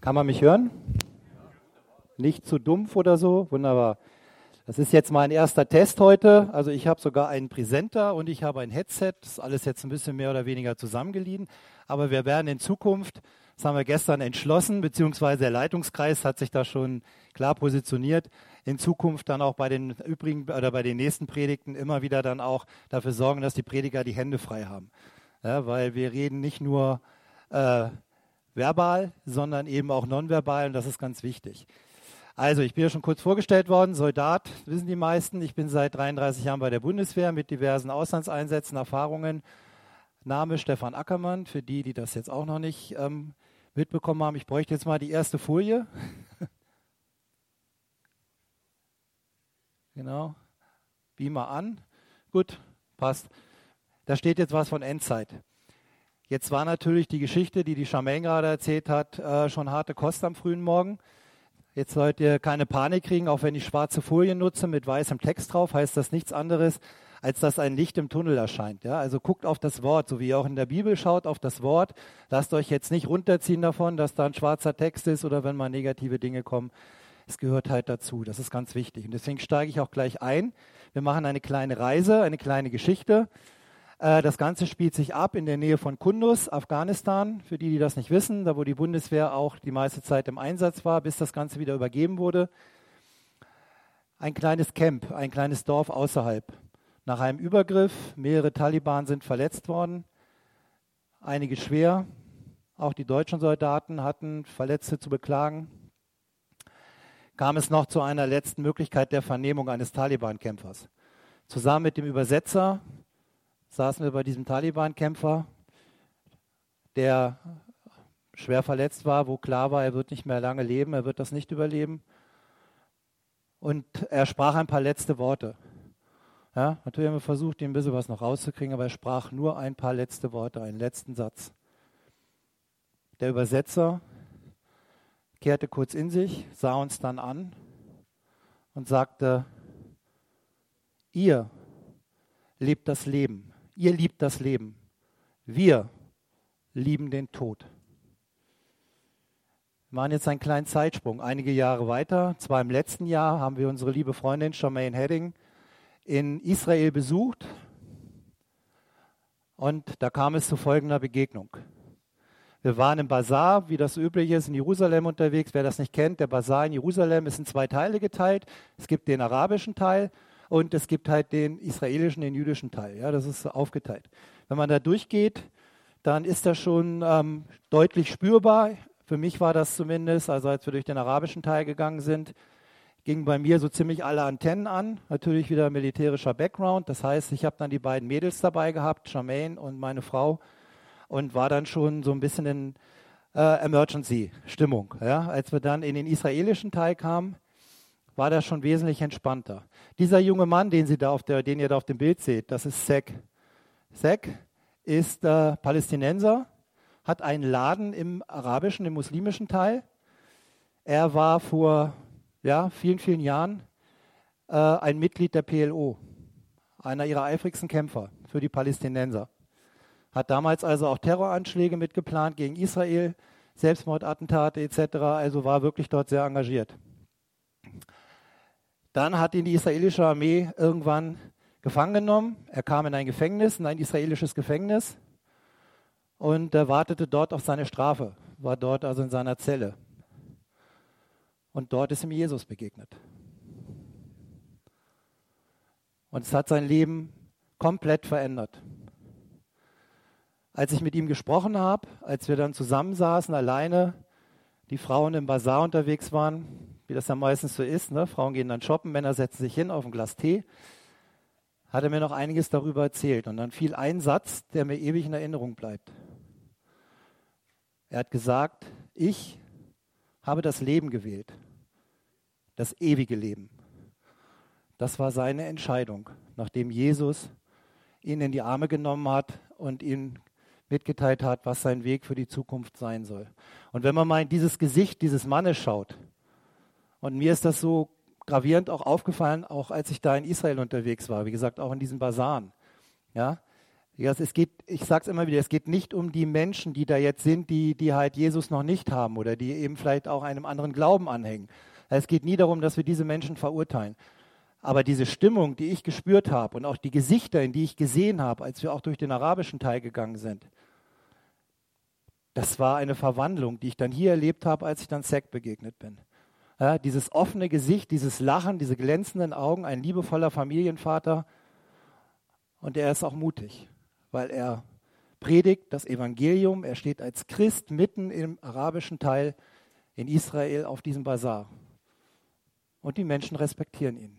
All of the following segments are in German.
Kann man mich hören? Nicht zu dumpf oder so? Wunderbar. Das ist jetzt mein erster Test heute. Also ich habe sogar einen Präsenter und ich habe ein Headset. Das ist alles jetzt ein bisschen mehr oder weniger zusammengeliehen. Aber wir werden in Zukunft, das haben wir gestern entschlossen, beziehungsweise der Leitungskreis hat sich da schon klar positioniert, in Zukunft dann auch bei den übrigen oder bei den nächsten Predigten immer wieder dann auch dafür sorgen, dass die Prediger die Hände frei haben. Ja, weil wir reden nicht nur äh, verbal, sondern eben auch nonverbal und das ist ganz wichtig. Also, ich bin ja schon kurz vorgestellt worden, Soldat, wissen die meisten. Ich bin seit 33 Jahren bei der Bundeswehr mit diversen Auslandseinsätzen, Erfahrungen. Name Stefan Ackermann, für die, die das jetzt auch noch nicht ähm, mitbekommen haben. Ich bräuchte jetzt mal die erste Folie. genau. Beamer an. Gut, passt. Da steht jetzt was von Endzeit. Jetzt war natürlich die Geschichte, die die Charmaine gerade erzählt hat, äh, schon harte Kost am frühen Morgen. Jetzt sollt ihr keine Panik kriegen, auch wenn ich schwarze Folien nutze mit weißem Text drauf, heißt das nichts anderes, als dass ein Licht im Tunnel erscheint. Ja? Also guckt auf das Wort, so wie ihr auch in der Bibel schaut auf das Wort. Lasst euch jetzt nicht runterziehen davon, dass da ein schwarzer Text ist oder wenn mal negative Dinge kommen. Es gehört halt dazu. Das ist ganz wichtig. Und deswegen steige ich auch gleich ein. Wir machen eine kleine Reise, eine kleine Geschichte. Äh, das Ganze spielt sich ab in der Nähe von Kunduz, Afghanistan. Für die, die das nicht wissen, da wo die Bundeswehr auch die meiste Zeit im Einsatz war, bis das Ganze wieder übergeben wurde. Ein kleines Camp, ein kleines Dorf außerhalb. Nach einem Übergriff, mehrere Taliban sind verletzt worden, einige schwer. Auch die deutschen Soldaten hatten Verletzte zu beklagen. Kam es noch zu einer letzten Möglichkeit der Vernehmung eines Taliban-Kämpfers. Zusammen mit dem Übersetzer saßen wir bei diesem Taliban-Kämpfer, der schwer verletzt war, wo klar war, er wird nicht mehr lange leben, er wird das nicht überleben. Und er sprach ein paar letzte Worte. Ja, natürlich haben wir versucht, ihm ein bisschen was noch rauszukriegen, aber er sprach nur ein paar letzte Worte, einen letzten Satz. Der Übersetzer kehrte kurz in sich, sah uns dann an und sagte, ihr lebt das Leben ihr liebt das Leben. Wir lieben den Tod. Wir machen jetzt einen kleinen Zeitsprung. Einige Jahre weiter, zwar im letzten Jahr, haben wir unsere liebe Freundin Charmaine Hedding in Israel besucht. Und da kam es zu folgender Begegnung. Wir waren im Bazar, wie das üblich ist, in Jerusalem unterwegs. Wer das nicht kennt, der Bazar in Jerusalem ist in zwei Teile geteilt. Es gibt den arabischen Teil und es gibt halt den israelischen, den jüdischen Teil. Ja, das ist aufgeteilt. Wenn man da durchgeht, dann ist das schon ähm, deutlich spürbar. Für mich war das zumindest, also als wir durch den arabischen Teil gegangen sind, gingen bei mir so ziemlich alle Antennen an. Natürlich wieder militärischer Background. Das heißt, ich habe dann die beiden Mädels dabei gehabt, Charmaine und meine Frau, und war dann schon so ein bisschen in äh, Emergency-Stimmung. Ja? Als wir dann in den israelischen Teil kamen, war das schon wesentlich entspannter. Dieser junge Mann, den, Sie da auf der, den ihr da auf dem Bild seht, das ist Sek. Sek ist äh, Palästinenser, hat einen Laden im arabischen, im muslimischen Teil. Er war vor ja, vielen, vielen Jahren äh, ein Mitglied der PLO, einer ihrer eifrigsten Kämpfer für die Palästinenser. Hat damals also auch Terroranschläge mitgeplant gegen Israel, Selbstmordattentate etc., also war wirklich dort sehr engagiert. Dann hat ihn die israelische Armee irgendwann gefangen genommen. Er kam in ein Gefängnis, in ein israelisches Gefängnis und er wartete dort auf seine Strafe, war dort also in seiner Zelle. Und dort ist ihm Jesus begegnet. Und es hat sein Leben komplett verändert. Als ich mit ihm gesprochen habe, als wir dann zusammensaßen, alleine, die Frauen im Bazar unterwegs waren, wie das ja meistens so ist. Ne? Frauen gehen dann shoppen, Männer setzen sich hin auf ein Glas Tee. Hat er mir noch einiges darüber erzählt. Und dann fiel ein Satz, der mir ewig in Erinnerung bleibt. Er hat gesagt, ich habe das Leben gewählt, das ewige Leben. Das war seine Entscheidung, nachdem Jesus ihn in die Arme genommen hat und ihn mitgeteilt hat, was sein Weg für die Zukunft sein soll. Und wenn man mal in dieses Gesicht dieses Mannes schaut, und mir ist das so gravierend auch aufgefallen, auch als ich da in Israel unterwegs war, wie gesagt, auch in diesen Basaren. Ja? Es geht, ich sage es immer wieder, es geht nicht um die Menschen, die da jetzt sind, die, die halt Jesus noch nicht haben oder die eben vielleicht auch einem anderen Glauben anhängen. Es geht nie darum, dass wir diese Menschen verurteilen. Aber diese Stimmung, die ich gespürt habe und auch die Gesichter, in die ich gesehen habe, als wir auch durch den arabischen Teil gegangen sind, das war eine Verwandlung, die ich dann hier erlebt habe, als ich dann Zack begegnet bin. Ja, dieses offene Gesicht, dieses Lachen, diese glänzenden Augen, ein liebevoller Familienvater. Und er ist auch mutig weil er predigt das Evangelium. Er steht als Christ mitten im arabischen Teil in Israel auf diesem Bazar. Und die Menschen respektieren ihn.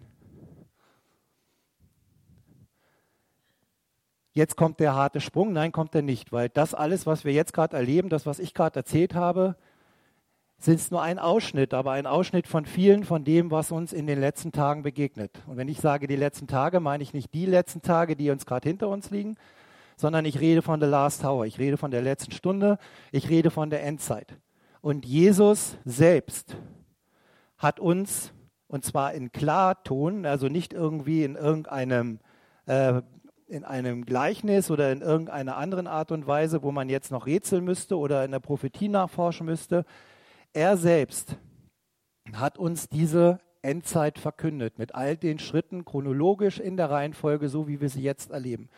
Jetzt kommt der harte Sprung. Nein, kommt er nicht, weil das alles, was wir jetzt gerade erleben, das, was ich gerade erzählt habe, sind nur ein Ausschnitt, aber ein Ausschnitt von vielen von dem, was uns in den letzten Tagen begegnet. Und wenn ich sage die letzten Tage, meine ich nicht die letzten Tage, die uns gerade hinter uns liegen, sondern ich rede von der Last Hour, ich rede von der letzten Stunde, ich rede von der Endzeit. Und Jesus selbst hat uns, und zwar in Klarton, also nicht irgendwie in irgendeinem äh, in einem Gleichnis oder in irgendeiner anderen Art und Weise, wo man jetzt noch rätseln müsste oder in der Prophetie nachforschen müsste. Er selbst hat uns diese Endzeit verkündet, mit all den Schritten chronologisch in der Reihenfolge, so wie wir sie jetzt erleben.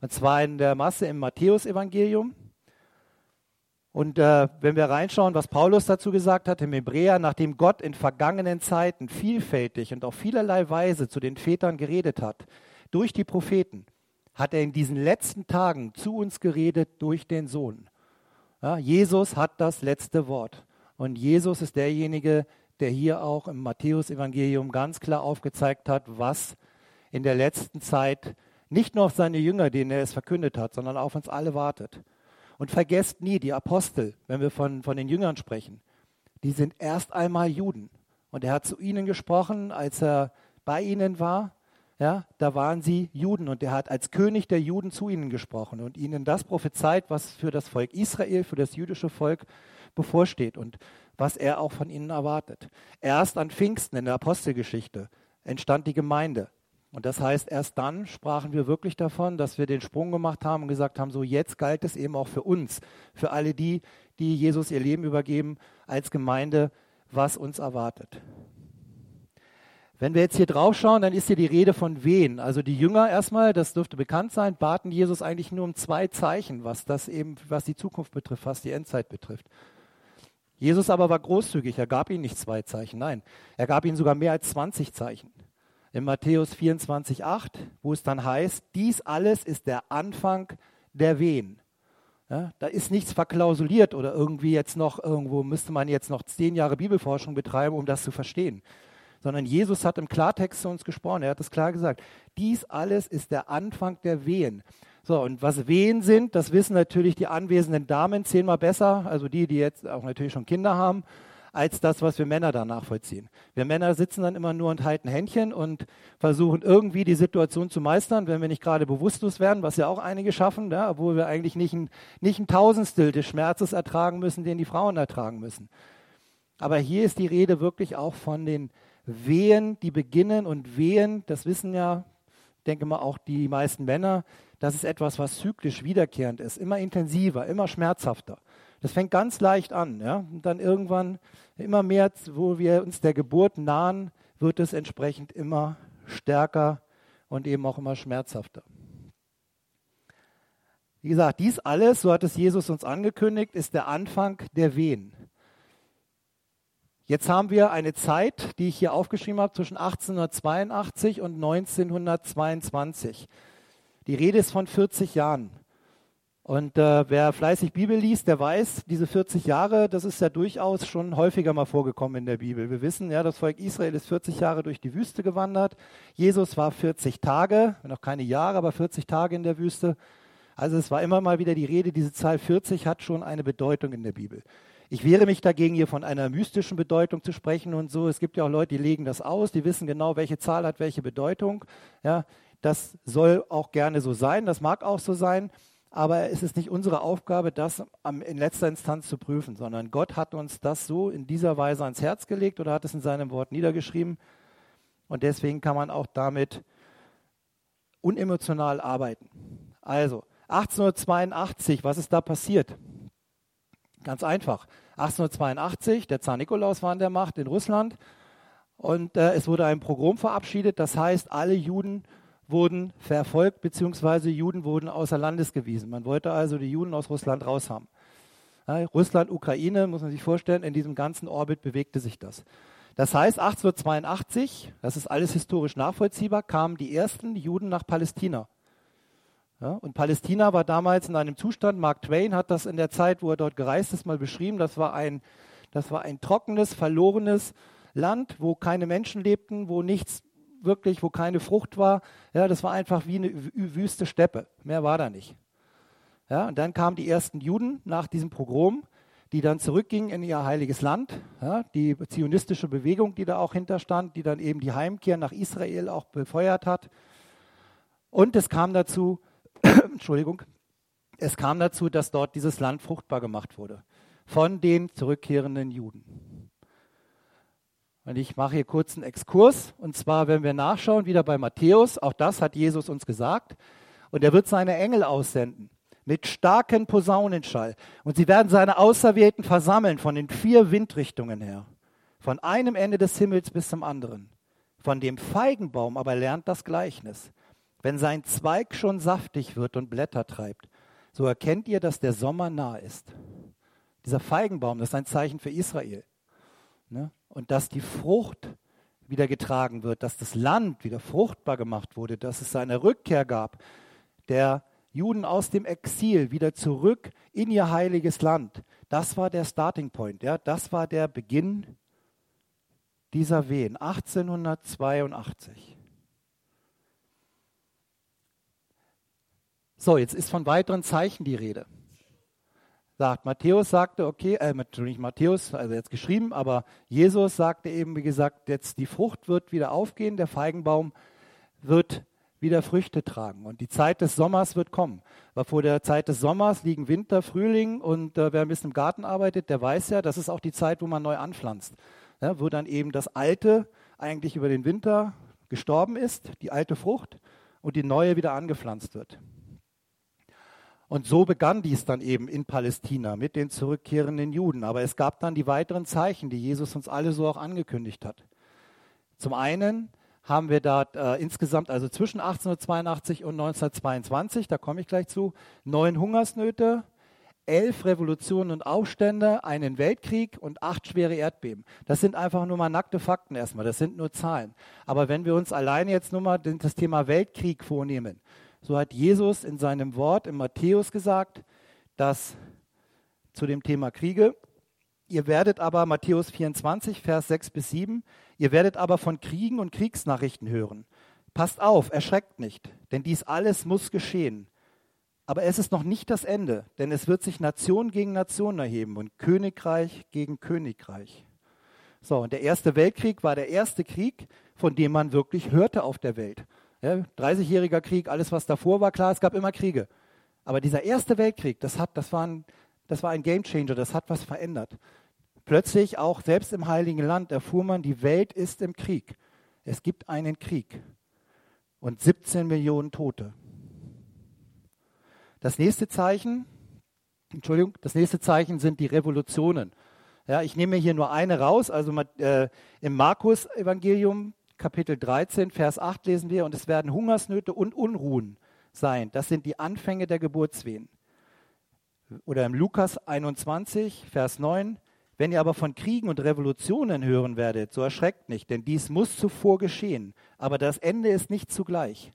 Und zwar in der Masse im Matthäusevangelium. Und äh, wenn wir reinschauen, was Paulus dazu gesagt hat im Hebräer, nachdem Gott in vergangenen Zeiten vielfältig und auf vielerlei Weise zu den Vätern geredet hat, durch die Propheten, hat er in diesen letzten Tagen zu uns geredet durch den Sohn. Ja, Jesus hat das letzte Wort. Und Jesus ist derjenige, der hier auch im Matthäusevangelium ganz klar aufgezeigt hat, was in der letzten Zeit nicht nur auf seine Jünger, denen er es verkündet hat, sondern auf uns alle wartet. Und vergesst nie, die Apostel, wenn wir von, von den Jüngern sprechen, die sind erst einmal Juden. Und er hat zu ihnen gesprochen, als er bei ihnen war. Ja, da waren sie Juden und er hat als König der Juden zu ihnen gesprochen und ihnen das prophezeit, was für das Volk Israel, für das jüdische Volk bevorsteht und was er auch von ihnen erwartet. Erst an Pfingsten in der Apostelgeschichte entstand die Gemeinde. Und das heißt, erst dann sprachen wir wirklich davon, dass wir den Sprung gemacht haben und gesagt haben, so jetzt galt es eben auch für uns, für alle die, die Jesus ihr Leben übergeben, als Gemeinde, was uns erwartet. Wenn wir jetzt hier drauf schauen, dann ist hier die Rede von wen? Also die Jünger erstmal, das dürfte bekannt sein, baten Jesus eigentlich nur um zwei Zeichen, was das eben, was die Zukunft betrifft, was die Endzeit betrifft. Jesus aber war großzügig, er gab ihnen nicht zwei Zeichen, nein, er gab ihnen sogar mehr als 20 Zeichen in Matthäus 24, 8, wo es dann heißt, dies alles ist der Anfang der Wehen. Ja, da ist nichts verklausuliert oder irgendwie jetzt noch, irgendwo müsste man jetzt noch zehn Jahre Bibelforschung betreiben, um das zu verstehen. Sondern Jesus hat im Klartext zu uns gesprochen, er hat es klar gesagt. Dies alles ist der Anfang der Wehen. So, und was Wehen sind, das wissen natürlich die anwesenden Damen zehnmal besser, also die, die jetzt auch natürlich schon Kinder haben als das, was wir Männer da nachvollziehen. Wir Männer sitzen dann immer nur und halten Händchen und versuchen irgendwie die Situation zu meistern, wenn wir nicht gerade bewusstlos werden, was ja auch einige schaffen, ja, obwohl wir eigentlich nicht ein, nicht ein Tausendstel des Schmerzes ertragen müssen, den die Frauen ertragen müssen. Aber hier ist die Rede wirklich auch von den Wehen, die beginnen und Wehen, das wissen ja, denke mal, auch die meisten Männer, das ist etwas, was zyklisch wiederkehrend ist, immer intensiver, immer schmerzhafter. Das fängt ganz leicht an. Ja? Und dann irgendwann immer mehr, wo wir uns der Geburt nahen, wird es entsprechend immer stärker und eben auch immer schmerzhafter. Wie gesagt, dies alles, so hat es Jesus uns angekündigt, ist der Anfang der Wehen. Jetzt haben wir eine Zeit, die ich hier aufgeschrieben habe, zwischen 1882 und 1922. Die Rede ist von 40 Jahren. Und äh, wer fleißig Bibel liest, der weiß, diese 40 Jahre, das ist ja durchaus schon häufiger mal vorgekommen in der Bibel. Wir wissen, ja, das Volk Israel ist 40 Jahre durch die Wüste gewandert. Jesus war 40 Tage, noch keine Jahre, aber 40 Tage in der Wüste. Also es war immer mal wieder die Rede, diese Zahl 40 hat schon eine Bedeutung in der Bibel. Ich wehre mich dagegen, hier von einer mystischen Bedeutung zu sprechen und so. Es gibt ja auch Leute, die legen das aus, die wissen genau, welche Zahl hat welche Bedeutung. Ja, das soll auch gerne so sein, das mag auch so sein aber es ist nicht unsere Aufgabe, das in letzter Instanz zu prüfen, sondern Gott hat uns das so in dieser Weise ans Herz gelegt oder hat es in seinem Wort niedergeschrieben. Und deswegen kann man auch damit unemotional arbeiten. Also, 1882, was ist da passiert? Ganz einfach. 1882, der Zar Nikolaus war an der Macht in Russland und äh, es wurde ein Pogrom verabschiedet. Das heißt, alle Juden wurden verfolgt, beziehungsweise Juden wurden außer Landes gewiesen. Man wollte also die Juden aus Russland raushaben. Ja, Russland, Ukraine, muss man sich vorstellen, in diesem ganzen Orbit bewegte sich das. Das heißt, 1882, das ist alles historisch nachvollziehbar, kamen die ersten Juden nach Palästina. Ja, und Palästina war damals in einem Zustand, Mark Twain hat das in der Zeit, wo er dort gereist ist, mal beschrieben, das war ein, das war ein trockenes, verlorenes Land, wo keine Menschen lebten, wo nichts wirklich, wo keine Frucht war. Ja, das war einfach wie eine wüste Steppe. Mehr war da nicht. Ja, und dann kamen die ersten Juden nach diesem Pogrom die dann zurückging in ihr heiliges Land, ja, die zionistische Bewegung, die da auch hinterstand, die dann eben die Heimkehr nach Israel auch befeuert hat. Und es kam dazu, Entschuldigung, es kam dazu, dass dort dieses Land fruchtbar gemacht wurde von den zurückkehrenden Juden. Und ich mache hier kurz einen Exkurs. Und zwar, wenn wir nachschauen, wieder bei Matthäus, auch das hat Jesus uns gesagt. Und er wird seine Engel aussenden mit starkem Posaunenschall. Und sie werden seine Auserwählten versammeln von den vier Windrichtungen her, von einem Ende des Himmels bis zum anderen. Von dem Feigenbaum aber lernt das Gleichnis. Wenn sein Zweig schon saftig wird und Blätter treibt, so erkennt ihr, dass der Sommer nah ist. Dieser Feigenbaum, das ist ein Zeichen für Israel. Ne? Und dass die Frucht wieder getragen wird, dass das Land wieder fruchtbar gemacht wurde, dass es seine Rückkehr gab. Der Juden aus dem Exil wieder zurück in ihr heiliges Land. Das war der Starting Point, ja, das war der Beginn dieser Wehen 1882. So, jetzt ist von weiteren Zeichen die Rede. Sagt, Matthäus sagte, okay, äh, nicht Matthäus, also jetzt geschrieben, aber Jesus sagte eben, wie gesagt, jetzt die Frucht wird wieder aufgehen, der Feigenbaum wird wieder Früchte tragen. Und die Zeit des Sommers wird kommen. Weil vor der Zeit des Sommers liegen Winter, Frühling und äh, wer ein bisschen im Garten arbeitet, der weiß ja, das ist auch die Zeit, wo man neu anpflanzt. Ja, wo dann eben das Alte eigentlich über den Winter gestorben ist, die alte Frucht, und die neue wieder angepflanzt wird. Und so begann dies dann eben in Palästina mit den zurückkehrenden Juden. Aber es gab dann die weiteren Zeichen, die Jesus uns alle so auch angekündigt hat. Zum einen haben wir da äh, insgesamt, also zwischen 1882 und 1922, da komme ich gleich zu, neun Hungersnöte, elf Revolutionen und Aufstände, einen Weltkrieg und acht schwere Erdbeben. Das sind einfach nur mal nackte Fakten erstmal, das sind nur Zahlen. Aber wenn wir uns alleine jetzt nur mal das Thema Weltkrieg vornehmen, so hat Jesus in seinem Wort in Matthäus gesagt, dass zu dem Thema Kriege, ihr werdet aber, Matthäus 24, Vers 6 bis 7, Ihr werdet aber von Kriegen und Kriegsnachrichten hören. Passt auf, erschreckt nicht, denn dies alles muss geschehen. Aber es ist noch nicht das Ende, denn es wird sich Nation gegen Nation erheben und Königreich gegen Königreich. So, und der Erste Weltkrieg war der erste Krieg, von dem man wirklich hörte auf der Welt. Ja, 30-jähriger Krieg, alles was davor war, klar, es gab immer Kriege. Aber dieser Erste Weltkrieg, das, hat, das, war ein, das war ein Gamechanger, das hat was verändert. Plötzlich auch selbst im Heiligen Land erfuhr man, die Welt ist im Krieg. Es gibt einen Krieg und 17 Millionen Tote. Das nächste Zeichen, Entschuldigung, das nächste Zeichen sind die Revolutionen. Ja, ich nehme hier nur eine raus. Also äh, im Markus-Evangelium, Kapitel 13, Vers 8 lesen wir, und es werden Hungersnöte und Unruhen sein. Das sind die Anfänge der Geburtswehen. Oder im Lukas 21, Vers 9, wenn ihr aber von Kriegen und Revolutionen hören werdet, so erschreckt nicht, denn dies muss zuvor geschehen. Aber das Ende ist nicht zugleich.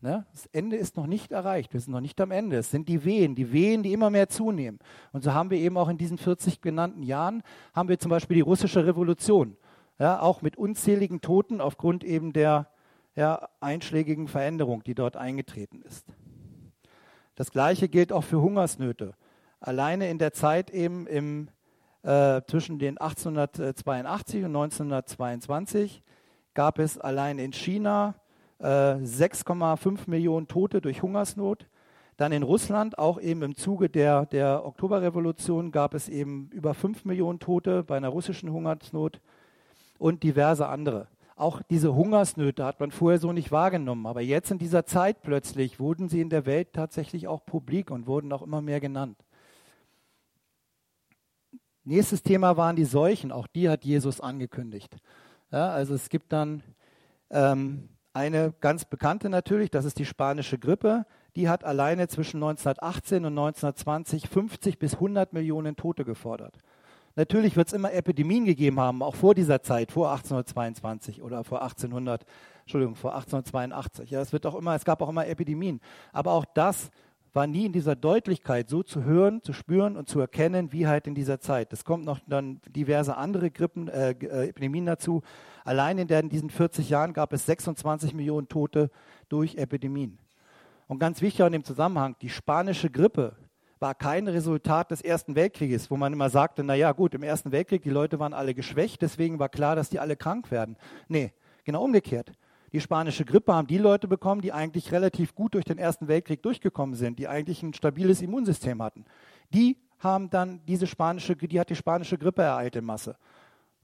Ne? Das Ende ist noch nicht erreicht. Wir sind noch nicht am Ende. Es sind die Wehen, die Wehen, die immer mehr zunehmen. Und so haben wir eben auch in diesen 40 genannten Jahren, haben wir zum Beispiel die russische Revolution. Ja, auch mit unzähligen Toten aufgrund eben der ja, einschlägigen Veränderung, die dort eingetreten ist. Das Gleiche gilt auch für Hungersnöte. Alleine in der Zeit eben im äh, zwischen den 1882 und 1922 gab es allein in China äh, 6,5 Millionen Tote durch Hungersnot. Dann in Russland, auch eben im Zuge der, der Oktoberrevolution, gab es eben über 5 Millionen Tote bei einer russischen Hungersnot und diverse andere. Auch diese Hungersnöte hat man vorher so nicht wahrgenommen. Aber jetzt in dieser Zeit plötzlich wurden sie in der Welt tatsächlich auch publik und wurden auch immer mehr genannt. Nächstes Thema waren die Seuchen. Auch die hat Jesus angekündigt. Ja, also es gibt dann ähm, eine ganz bekannte natürlich, das ist die spanische Grippe. Die hat alleine zwischen 1918 und 1920 50 bis 100 Millionen Tote gefordert. Natürlich wird es immer Epidemien gegeben haben, auch vor dieser Zeit, vor 1822 oder vor 1800, Entschuldigung, vor 1882. Ja, es wird auch immer, es gab auch immer Epidemien. Aber auch das war nie in dieser Deutlichkeit so zu hören, zu spüren und zu erkennen, wie halt in dieser Zeit. Es kommt noch dann diverse andere Grippen, äh, äh Epidemien dazu. Allein in, der, in diesen 40 Jahren gab es 26 Millionen Tote durch Epidemien. Und ganz wichtig in dem Zusammenhang, die spanische Grippe, war kein Resultat des Ersten Weltkrieges, wo man immer sagte, na ja, gut, im Ersten Weltkrieg, die Leute waren alle geschwächt, deswegen war klar, dass die alle krank werden. Nee, genau umgekehrt. Die spanische Grippe haben die Leute bekommen, die eigentlich relativ gut durch den Ersten Weltkrieg durchgekommen sind, die eigentlich ein stabiles Immunsystem hatten. Die haben dann diese spanische, die hat die spanische Grippe ereilt in Masse.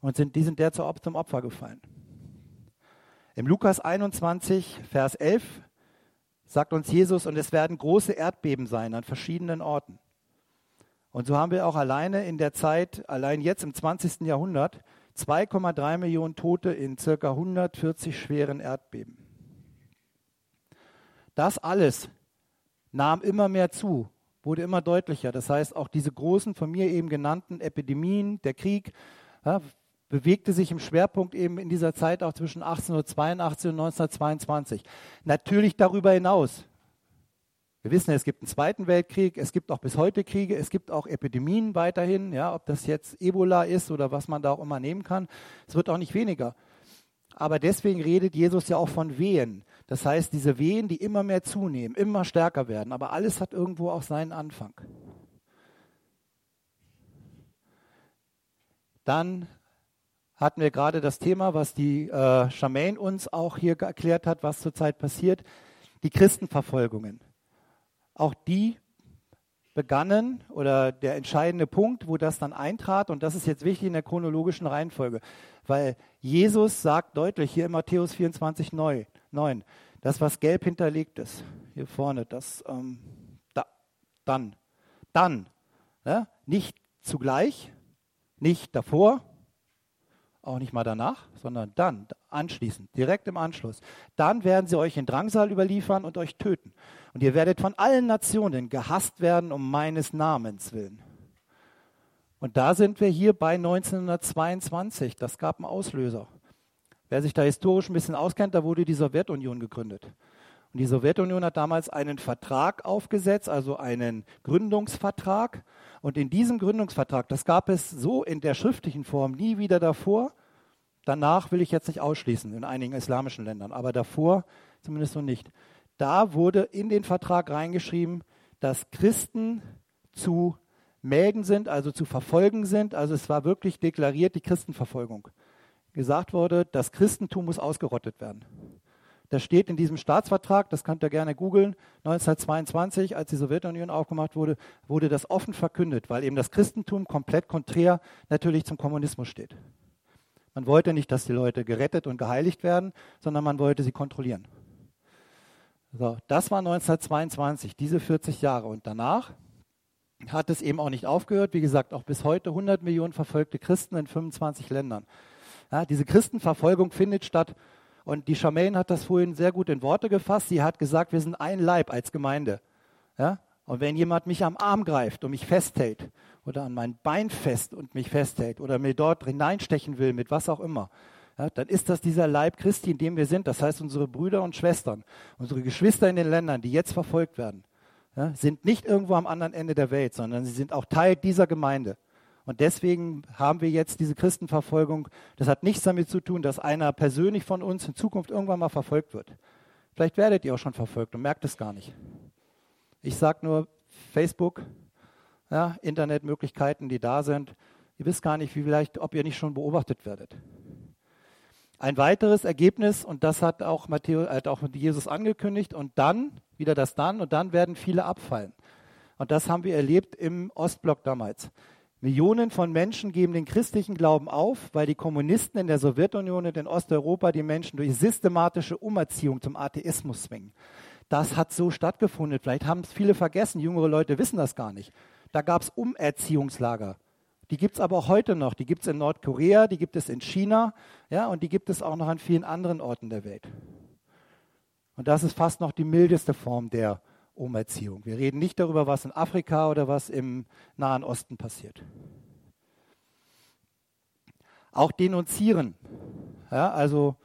Und sind, die sind der zum Opfer gefallen. Im Lukas 21, Vers 11 sagt uns Jesus, und es werden große Erdbeben sein an verschiedenen Orten. Und so haben wir auch alleine in der Zeit, allein jetzt im 20. Jahrhundert, 2,3 Millionen Tote in circa 140 schweren Erdbeben. Das alles nahm immer mehr zu, wurde immer deutlicher. Das heißt, auch diese großen von mir eben genannten Epidemien, der Krieg, bewegte sich im Schwerpunkt eben in dieser Zeit auch zwischen 1882 und 1922. Natürlich darüber hinaus. Wir wissen, es gibt einen Zweiten Weltkrieg, es gibt auch bis heute Kriege, es gibt auch Epidemien weiterhin, ja, ob das jetzt Ebola ist oder was man da auch immer nehmen kann. Es wird auch nicht weniger. Aber deswegen redet Jesus ja auch von Wehen. Das heißt, diese Wehen, die immer mehr zunehmen, immer stärker werden. Aber alles hat irgendwo auch seinen Anfang. Dann hatten wir gerade das Thema, was die äh, Charmaine uns auch hier erklärt hat, was zurzeit passiert, die Christenverfolgungen. Auch die begannen oder der entscheidende Punkt, wo das dann eintrat, und das ist jetzt wichtig in der chronologischen Reihenfolge, weil Jesus sagt deutlich hier in Matthäus 24, 9, das, was gelb hinterlegt ist, hier vorne, das ähm, da, dann, dann, ne? nicht zugleich, nicht davor, auch nicht mal danach, sondern dann, anschließend, direkt im Anschluss. Dann werden sie euch in Drangsal überliefern und euch töten. Und ihr werdet von allen Nationen gehasst werden um meines Namens willen. Und da sind wir hier bei 1922. Das gab einen Auslöser. Wer sich da historisch ein bisschen auskennt, da wurde die Sowjetunion gegründet. Und die Sowjetunion hat damals einen Vertrag aufgesetzt, also einen Gründungsvertrag. Und in diesem Gründungsvertrag, das gab es so in der schriftlichen Form nie wieder davor. Danach will ich jetzt nicht ausschließen, in einigen islamischen Ländern, aber davor zumindest noch nicht. Da wurde in den Vertrag reingeschrieben, dass Christen zu melden sind, also zu verfolgen sind. Also es war wirklich deklariert die Christenverfolgung. Gesagt wurde, das Christentum muss ausgerottet werden. Das steht in diesem Staatsvertrag, das könnt ihr gerne googeln. 1922, als die Sowjetunion aufgemacht wurde, wurde das offen verkündet, weil eben das Christentum komplett konträr natürlich zum Kommunismus steht. Man wollte nicht, dass die Leute gerettet und geheiligt werden, sondern man wollte sie kontrollieren. So, das war 1922, diese 40 Jahre. Und danach hat es eben auch nicht aufgehört. Wie gesagt, auch bis heute 100 Millionen verfolgte Christen in 25 Ländern. Ja, diese Christenverfolgung findet statt und die Charmaine hat das vorhin sehr gut in Worte gefasst. Sie hat gesagt, wir sind ein Leib als Gemeinde. Ja? Und wenn jemand mich am Arm greift und mich festhält oder an mein Bein fest und mich festhält oder mir dort hineinstechen will mit was auch immer, ja, dann ist das dieser Leib Christi, in dem wir sind. Das heißt, unsere Brüder und Schwestern, unsere Geschwister in den Ländern, die jetzt verfolgt werden, ja, sind nicht irgendwo am anderen Ende der Welt, sondern sie sind auch Teil dieser Gemeinde. Und deswegen haben wir jetzt diese Christenverfolgung. Das hat nichts damit zu tun, dass einer persönlich von uns in Zukunft irgendwann mal verfolgt wird. Vielleicht werdet ihr auch schon verfolgt und merkt es gar nicht. Ich sage nur Facebook, ja, Internetmöglichkeiten, die da sind. Ihr wisst gar nicht, wie vielleicht, ob ihr nicht schon beobachtet werdet. Ein weiteres Ergebnis, und das hat auch, Matthäus, hat auch Jesus angekündigt, und dann, wieder das dann, und dann werden viele abfallen. Und das haben wir erlebt im Ostblock damals Millionen von Menschen geben den christlichen Glauben auf, weil die Kommunisten in der Sowjetunion und in Osteuropa die Menschen durch systematische Umerziehung zum Atheismus zwingen. Das hat so stattgefunden. Vielleicht haben es viele vergessen. Jüngere Leute wissen das gar nicht. Da gab es Umerziehungslager. Die gibt es aber auch heute noch. Die gibt es in Nordkorea, die gibt es in China ja, und die gibt es auch noch an vielen anderen Orten der Welt. Und das ist fast noch die mildeste Form der Umerziehung. Wir reden nicht darüber, was in Afrika oder was im Nahen Osten passiert. Auch denunzieren. Ja, also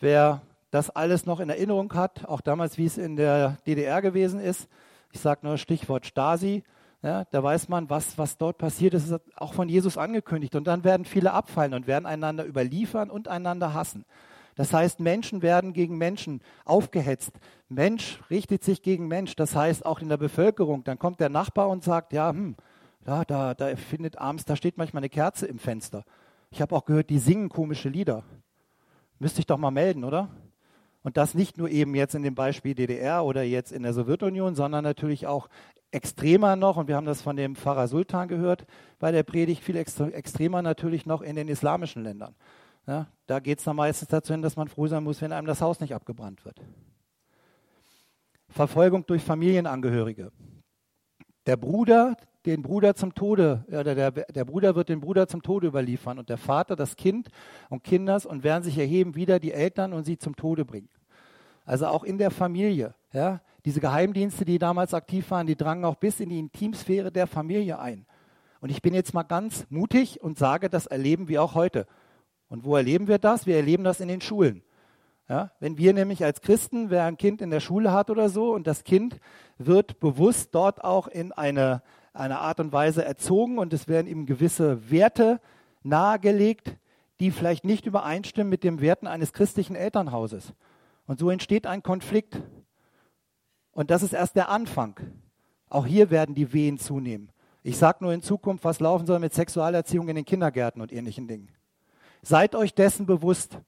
wer das alles noch in Erinnerung hat, auch damals, wie es in der DDR gewesen ist, ich sage nur Stichwort Stasi, ja, da weiß man, was, was dort passiert ist, ist auch von Jesus angekündigt. Und dann werden viele abfallen und werden einander überliefern und einander hassen. Das heißt, Menschen werden gegen Menschen aufgehetzt. Mensch richtet sich gegen Mensch. Das heißt, auch in der Bevölkerung. Dann kommt der Nachbar und sagt, ja, hm, ja da, da findet abends, da steht manchmal eine Kerze im Fenster. Ich habe auch gehört, die singen komische Lieder. Müsste ich doch mal melden, oder? Und das nicht nur eben jetzt in dem Beispiel DDR oder jetzt in der Sowjetunion, sondern natürlich auch extremer noch, und wir haben das von dem Pfarrer Sultan gehört bei der Predigt, viel extremer natürlich noch in den islamischen Ländern. Ja, da geht es dann meistens dazu hin, dass man froh sein muss, wenn einem das Haus nicht abgebrannt wird. Verfolgung durch Familienangehörige. Der Bruder, den Bruder zum Tode, oder der, der Bruder wird den Bruder zum Tode überliefern und der Vater das Kind und Kinders und werden sich erheben wieder die Eltern und sie zum Tode bringen. Also auch in der Familie. Ja, diese Geheimdienste, die damals aktiv waren, die drangen auch bis in die Intimsphäre der Familie ein. Und ich bin jetzt mal ganz mutig und sage, das erleben wir auch heute. Und wo erleben wir das? Wir erleben das in den Schulen. Ja, wenn wir nämlich als Christen, wer ein Kind in der Schule hat oder so, und das Kind wird bewusst dort auch in eine, eine Art und Weise erzogen und es werden ihm gewisse Werte nahegelegt, die vielleicht nicht übereinstimmen mit den Werten eines christlichen Elternhauses. Und so entsteht ein Konflikt. Und das ist erst der Anfang. Auch hier werden die Wehen zunehmen. Ich sage nur in Zukunft, was laufen soll mit Sexualerziehung in den Kindergärten und ähnlichen Dingen. Seid euch dessen bewusst,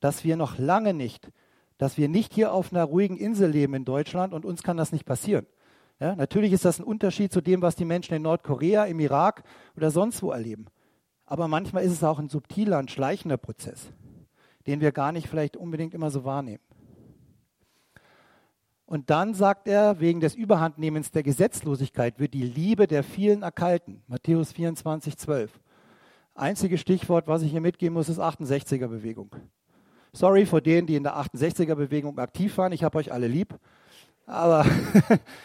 dass wir noch lange nicht, dass wir nicht hier auf einer ruhigen Insel leben in Deutschland und uns kann das nicht passieren. Ja, natürlich ist das ein Unterschied zu dem, was die Menschen in Nordkorea, im Irak oder sonst wo erleben. Aber manchmal ist es auch ein subtiler, ein schleichender Prozess, den wir gar nicht vielleicht unbedingt immer so wahrnehmen. Und dann sagt er, wegen des Überhandnehmens der Gesetzlosigkeit wird die Liebe der vielen erkalten. Matthäus 24, 12. Einziges Stichwort, was ich hier mitgeben muss, ist 68er-Bewegung. Sorry vor denen, die in der 68er-Bewegung aktiv waren. Ich habe euch alle lieb. Aber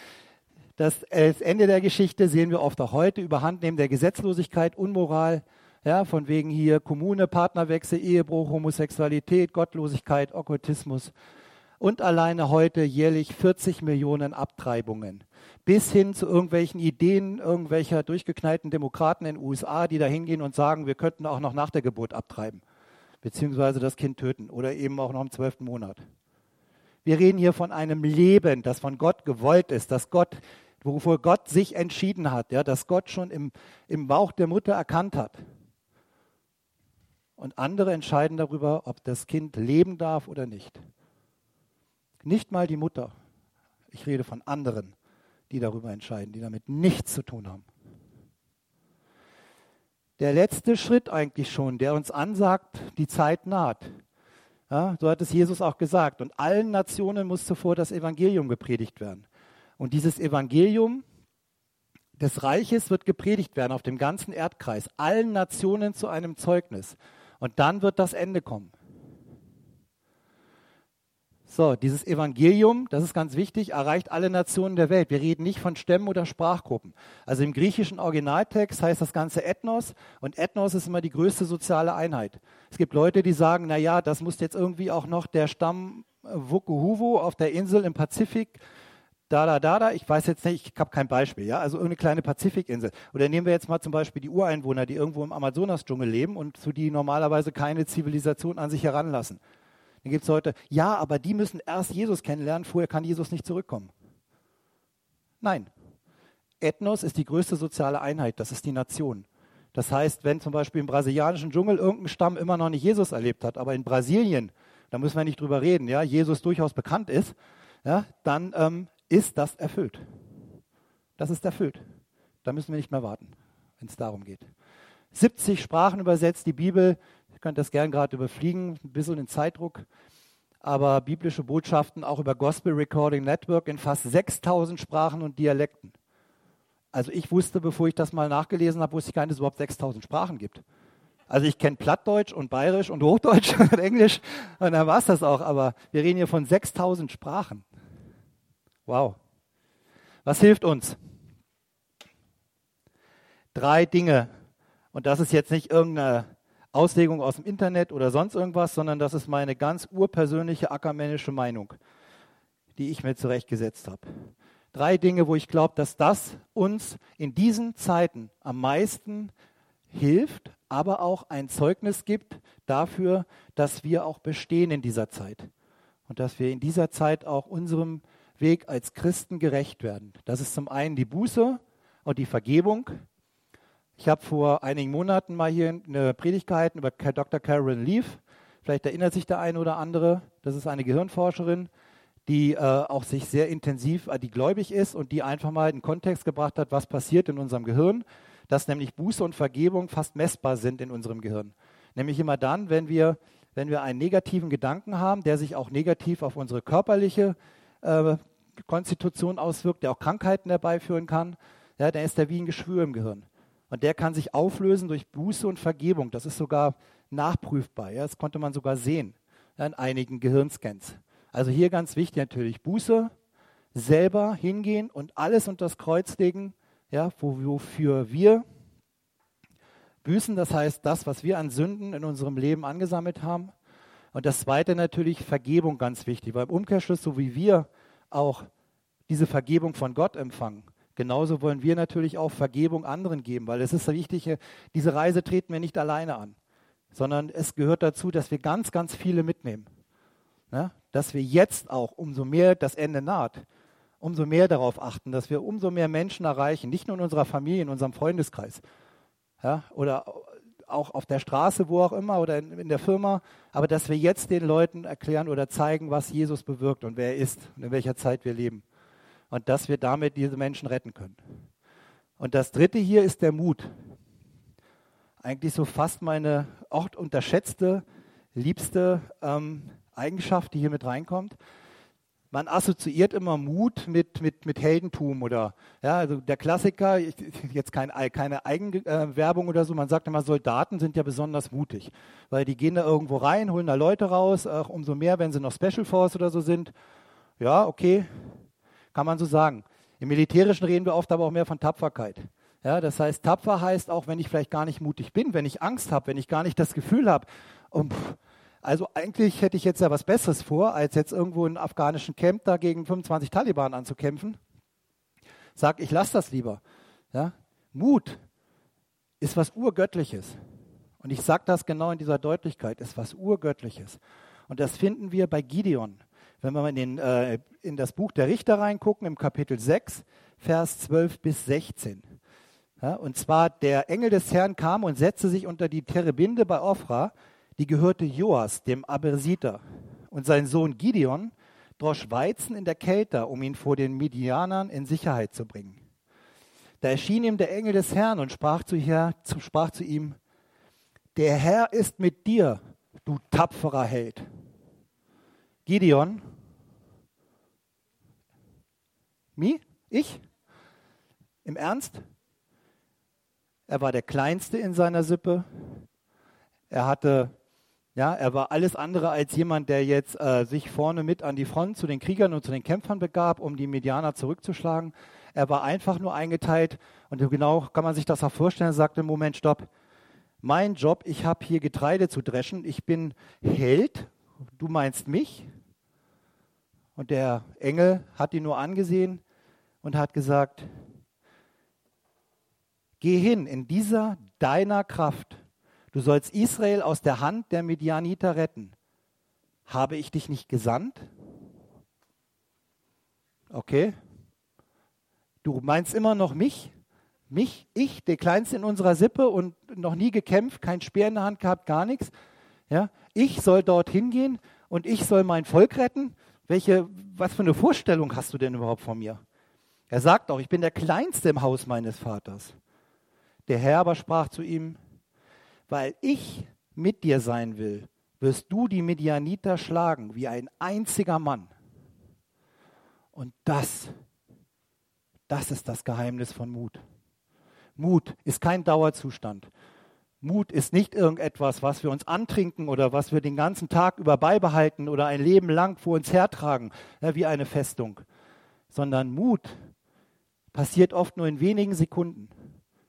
das, Ende der Geschichte sehen wir oft auch heute. Überhandnehmen der Gesetzlosigkeit, Unmoral, ja, von wegen hier Kommune, Partnerwechsel, Ehebruch, Homosexualität, Gottlosigkeit, Okkultismus und alleine heute jährlich 40 Millionen Abtreibungen bis hin zu irgendwelchen Ideen irgendwelcher durchgeknallten Demokraten in den USA, die da hingehen und sagen, wir könnten auch noch nach der Geburt abtreiben, beziehungsweise das Kind töten oder eben auch noch im zwölften Monat. Wir reden hier von einem Leben, das von Gott gewollt ist, dass Gott, wovor Gott sich entschieden hat, ja, dass Gott schon im, im Bauch der Mutter erkannt hat. Und andere entscheiden darüber, ob das Kind leben darf oder nicht. Nicht mal die Mutter. Ich rede von anderen die darüber entscheiden, die damit nichts zu tun haben. Der letzte Schritt eigentlich schon, der uns ansagt, die Zeit naht. Ja, so hat es Jesus auch gesagt. Und allen Nationen muss zuvor das Evangelium gepredigt werden. Und dieses Evangelium des Reiches wird gepredigt werden auf dem ganzen Erdkreis, allen Nationen zu einem Zeugnis. Und dann wird das Ende kommen. So, dieses Evangelium, das ist ganz wichtig, erreicht alle Nationen der Welt. Wir reden nicht von Stämmen oder Sprachgruppen. Also im griechischen Originaltext heißt das Ganze Ethnos und Ethnos ist immer die größte soziale Einheit. Es gibt Leute, die sagen, na ja, das muss jetzt irgendwie auch noch der Stamm Wukuhuvu auf der Insel im Pazifik da, da, da, da, ich weiß jetzt nicht, ich habe kein Beispiel, ja, also irgendeine kleine Pazifikinsel. Oder nehmen wir jetzt mal zum Beispiel die Ureinwohner, die irgendwo im Amazonas-Dschungel leben und zu die normalerweise keine Zivilisation an sich heranlassen. Dann gibt es heute, ja, aber die müssen erst Jesus kennenlernen, vorher kann Jesus nicht zurückkommen. Nein. Ethnos ist die größte soziale Einheit, das ist die Nation. Das heißt, wenn zum Beispiel im brasilianischen Dschungel irgendein Stamm immer noch nicht Jesus erlebt hat, aber in Brasilien, da müssen wir nicht drüber reden, ja, Jesus durchaus bekannt ist, ja, dann ähm, ist das erfüllt. Das ist erfüllt. Da müssen wir nicht mehr warten. wenn es darum geht. 70 Sprachen übersetzt, die Bibel, könnt das gern gerade überfliegen, ein bisschen in Zeitdruck, aber biblische Botschaften auch über Gospel Recording Network in fast 6000 Sprachen und Dialekten. Also ich wusste, bevor ich das mal nachgelesen habe, wusste ich gar nicht, dass es überhaupt 6000 Sprachen gibt. Also ich kenne Plattdeutsch und Bayerisch und Hochdeutsch und Englisch und dann war es das auch. Aber wir reden hier von 6000 Sprachen. Wow. Was hilft uns? Drei Dinge. Und das ist jetzt nicht irgendeine Auslegung aus dem Internet oder sonst irgendwas, sondern das ist meine ganz urpersönliche ackermännische Meinung, die ich mir zurechtgesetzt habe. Drei Dinge, wo ich glaube, dass das uns in diesen Zeiten am meisten hilft, aber auch ein Zeugnis gibt dafür, dass wir auch bestehen in dieser Zeit und dass wir in dieser Zeit auch unserem Weg als Christen gerecht werden. Das ist zum einen die Buße und die Vergebung. Ich habe vor einigen Monaten mal hier eine Predigt gehalten über Dr. Carolyn Leaf. Vielleicht erinnert sich der eine oder andere. Das ist eine Gehirnforscherin, die äh, auch sich sehr intensiv, äh, die gläubig ist und die einfach mal in Kontext gebracht hat, was passiert in unserem Gehirn dass nämlich Buße und Vergebung fast messbar sind in unserem Gehirn. Nämlich immer dann, wenn wir, wenn wir einen negativen Gedanken haben, der sich auch negativ auf unsere körperliche äh, Konstitution auswirkt, der auch Krankheiten herbeiführen kann, ja, dann ist der wie ein Geschwür im Gehirn. Und der kann sich auflösen durch Buße und Vergebung. Das ist sogar nachprüfbar. Ja, das konnte man sogar sehen ja, in einigen Gehirnscans. Also hier ganz wichtig natürlich, Buße, selber hingehen und alles unter das Kreuz legen ja, wofür wir büßen, das heißt das, was wir an Sünden in unserem Leben angesammelt haben. Und das Zweite natürlich Vergebung ganz wichtig, weil im Umkehrschluss, so wie wir auch diese Vergebung von Gott empfangen, genauso wollen wir natürlich auch Vergebung anderen geben, weil es ist wichtig, diese Reise treten wir nicht alleine an, sondern es gehört dazu, dass wir ganz, ganz viele mitnehmen. Ja, dass wir jetzt auch, umso mehr das Ende naht, umso mehr darauf achten, dass wir umso mehr Menschen erreichen, nicht nur in unserer Familie, in unserem Freundeskreis ja, oder auch auf der Straße, wo auch immer oder in, in, der Firma, aber dass wir jetzt den Leuten erklären oder zeigen, was Jesus bewirkt und wer er ist und in welcher Zeit wir leben. Und dass wir damit diese Menschen retten können. Und das Dritte hier ist der Mut. Eigentlich so fast meine oft unterschätzte, liebste ähm, Eigenschaft, die hier mit reinkommt man assoziiert immer Mut mit, mit, mit Heldentum oder, ja, also der Klassiker, jetzt kein, keine Eigenwerbung oder so, man sagt immer, Soldaten sind ja besonders mutig, weil die gehen da irgendwo rein, holen da Leute raus, auch umso mehr, wenn sie noch Special Force oder so sind. Ja, okay, kann man so sagen. Im Militärischen reden wir oft aber auch mehr von Tapferkeit. Ja, das heißt, tapfer heißt auch, wenn ich vielleicht gar nicht mutig bin, wenn ich Angst habe, wenn ich gar nicht das Gefühl habe, um, also eigentlich hätte ich jetzt ja was Besseres vor, als jetzt irgendwo in afghanischen Camp da gegen 25 Taliban anzukämpfen. Sag, ich lasse das lieber. Ja? Mut ist was Urgöttliches. Und ich sage das genau in dieser Deutlichkeit, ist was Urgöttliches. Und das finden wir bei Gideon. Wenn wir mal in, den, äh, in das Buch der Richter reingucken, im Kapitel 6, Vers 12 bis 16. Ja, und zwar, der Engel des Herrn kam und setzte sich unter die Terebinde bei Ophra, die gehörte Joas, dem Abersiter. Und sein Sohn Gideon drosch Weizen in der Kälte, um ihn vor den Midianern in Sicherheit zu bringen. Da erschien ihm der Engel des Herrn und sprach zu, Herr, sprach zu ihm, der Herr ist mit dir, du tapferer Held. Gideon, mi, ich? Im Ernst? Er war der Kleinste in seiner Sippe. Er hatte ja, er war alles andere als jemand, der jetzt äh, sich vorne mit an die Front zu den Kriegern und zu den Kämpfern begab, um die Medianer zurückzuschlagen. Er war einfach nur eingeteilt und genau kann man sich das auch vorstellen. Er sagte, Moment, stopp. Mein Job, ich habe hier Getreide zu dreschen. Ich bin Held. Du meinst mich? Und der Engel hat ihn nur angesehen und hat gesagt, geh hin in dieser deiner Kraft Du sollst Israel aus der Hand der Medianiter retten. Habe ich dich nicht gesandt? Okay. Du meinst immer noch mich? Mich? Ich, der Kleinste in unserer Sippe und noch nie gekämpft, kein Speer in der Hand gehabt, gar nichts. Ja? Ich soll dorthin gehen und ich soll mein Volk retten? Welche, was für eine Vorstellung hast du denn überhaupt von mir? Er sagt auch, ich bin der Kleinste im Haus meines Vaters. Der Herr aber sprach zu ihm, weil ich mit dir sein will, wirst du die Medianiter schlagen wie ein einziger Mann. Und das, das ist das Geheimnis von Mut. Mut ist kein Dauerzustand. Mut ist nicht irgendetwas, was wir uns antrinken oder was wir den ganzen Tag über beibehalten oder ein Leben lang vor uns hertragen, ja, wie eine Festung, sondern Mut passiert oft nur in wenigen Sekunden.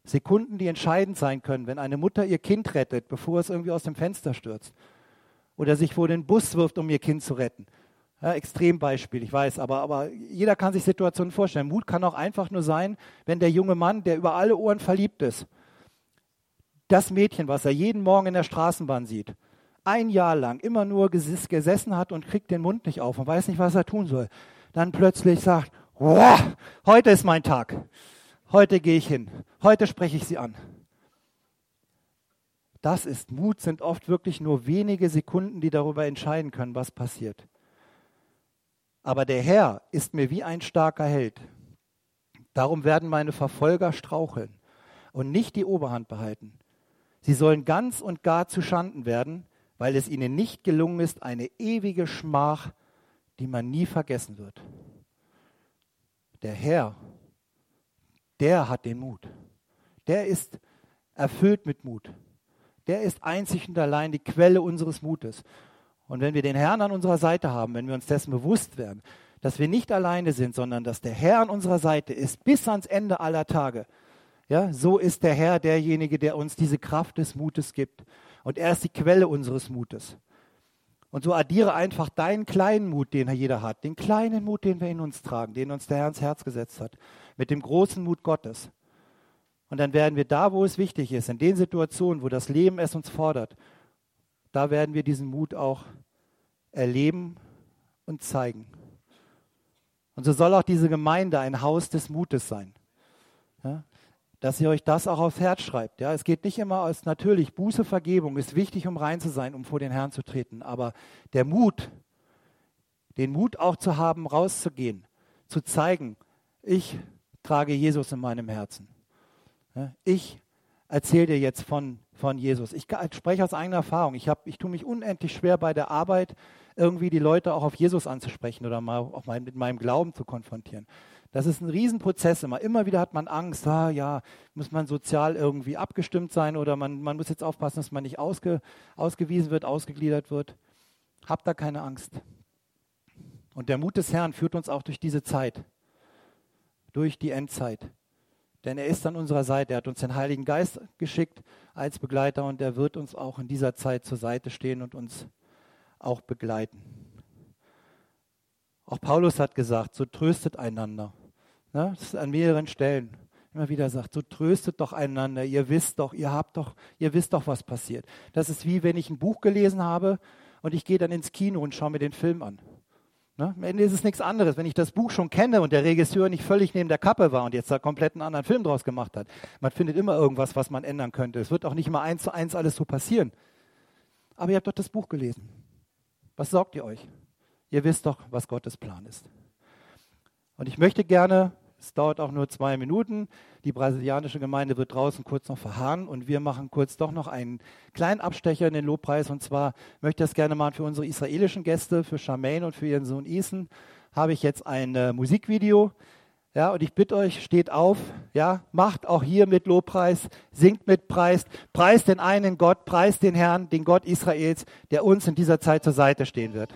Sekunden, die entscheidend sein können, wenn eine Mutter ihr Kind rettet, bevor es irgendwie aus dem Fenster stürzt oder sich vor den Bus wirft, um ihr Kind zu retten. Ja, Extrembeispiel, ich weiß, aber, aber jeder kann sich Situationen vorstellen. Mut kann auch einfach nur sein, wenn der junge Mann, der über alle Ohren verliebt ist, das Mädchen, was er jeden Morgen in der Straßenbahn sieht, ein Jahr lang immer nur gesessen hat und kriegt den Mund nicht auf und weiß nicht, was er tun soll, dann plötzlich sagt, wow, heute ist mein Tag, heute gehe ich hin, heute spreche ich sie an. Das ist Mut, sind oft wirklich nur wenige Sekunden, die darüber entscheiden können, was passiert. Aber der Herr ist mir wie ein starker Held. Darum werden meine Verfolger straucheln und nicht die Oberhand behalten. Sie sollen ganz und gar zu Schanden werden, weil es ihnen nicht gelungen ist, eine ewige Schmach, die man nie vergessen wird. Der Herr, der hat den Mut. Der ist erfüllt mit Mut. Der ist einzig und allein die Quelle unseres Mutes. Und wenn wir den Herrn an unserer Seite haben, wenn wir uns dessen bewusst werden, dass wir nicht alleine sind, sondern dass der Herr an unserer Seite ist bis ans Ende aller Tage, ja, so ist der Herr derjenige, der uns diese Kraft des Mutes gibt. Und er ist die Quelle unseres Mutes. Und so addiere einfach deinen kleinen Mut, den jeder hat, den kleinen Mut, den wir in uns tragen, den uns der Herr ins Herz gesetzt hat, mit dem großen Mut Gottes. Und dann werden wir da, wo es wichtig ist, in den Situationen, wo das Leben es uns fordert, da werden wir diesen Mut auch erleben und zeigen. Und so soll auch diese Gemeinde ein Haus des Mutes sein. Dass ihr euch das auch aufs Herz schreibt. Ja, es geht nicht immer als natürlich Buße, Vergebung ist wichtig, um rein zu sein, um vor den Herrn zu treten. Aber der Mut, den Mut auch zu haben, rauszugehen, zu zeigen, ich trage Jesus in meinem Herzen. Ich erzähle dir jetzt von, von Jesus. Ich spreche aus eigener Erfahrung. Ich, hab, ich tue mich unendlich schwer bei der Arbeit, irgendwie die Leute auch auf Jesus anzusprechen oder mal auch mal mit meinem Glauben zu konfrontieren. Das ist ein Riesenprozess immer. Immer wieder hat man Angst, ah, ja, muss man sozial irgendwie abgestimmt sein oder man, man muss jetzt aufpassen, dass man nicht ausge, ausgewiesen wird, ausgegliedert wird. Habt da keine Angst. Und der Mut des Herrn führt uns auch durch diese Zeit, durch die Endzeit. Denn er ist an unserer Seite. Er hat uns den Heiligen Geist geschickt als Begleiter und er wird uns auch in dieser Zeit zur Seite stehen und uns auch begleiten. Auch Paulus hat gesagt, so tröstet einander. Ne? Das ist an mehreren Stellen immer wieder sagt, so tröstet doch einander, ihr wisst doch, ihr habt doch, ihr wisst doch, was passiert. Das ist wie wenn ich ein Buch gelesen habe und ich gehe dann ins Kino und schaue mir den Film an. Ne? Am Ende ist es nichts anderes, wenn ich das Buch schon kenne und der Regisseur nicht völlig neben der Kappe war und jetzt da komplett einen anderen Film draus gemacht hat. Man findet immer irgendwas, was man ändern könnte. Es wird auch nicht immer eins zu eins alles so passieren. Aber ihr habt doch das Buch gelesen. Was sorgt ihr euch? Ihr wisst doch, was Gottes Plan ist. Und ich möchte gerne es dauert auch nur zwei Minuten. Die brasilianische Gemeinde wird draußen kurz noch verharren und wir machen kurz doch noch einen kleinen Abstecher in den Lobpreis. Und zwar möchte ich das gerne machen für unsere israelischen Gäste, für Charmaine und für ihren Sohn Ethan, habe ich jetzt ein äh, Musikvideo. Ja, und ich bitte euch, steht auf, ja, macht auch hier mit Lobpreis, singt mit Preis, preist den einen Gott, preist den Herrn, den Gott Israels, der uns in dieser Zeit zur Seite stehen wird.